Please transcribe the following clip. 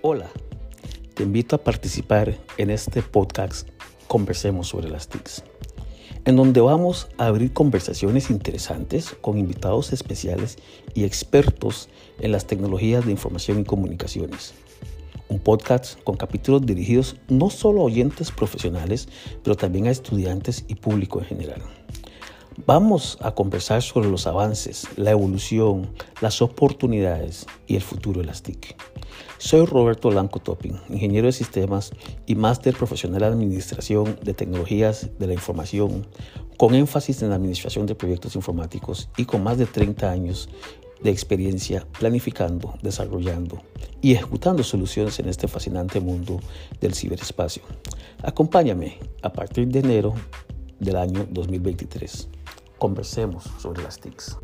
Hola, te invito a participar en este podcast Conversemos sobre las TICs, en donde vamos a abrir conversaciones interesantes con invitados especiales y expertos en las tecnologías de información y comunicaciones. Un podcast con capítulos dirigidos no solo a oyentes profesionales, pero también a estudiantes y público en general. Vamos a conversar sobre los avances, la evolución, las oportunidades y el futuro de las TIC. Soy Roberto Blanco Topping, ingeniero de sistemas y máster profesional en administración de tecnologías de la información, con énfasis en la administración de proyectos informáticos y con más de 30 años de experiencia planificando, desarrollando y ejecutando soluciones en este fascinante mundo del ciberespacio. Acompáñame a partir de enero del año 2023. Conversemos sobre las TICs.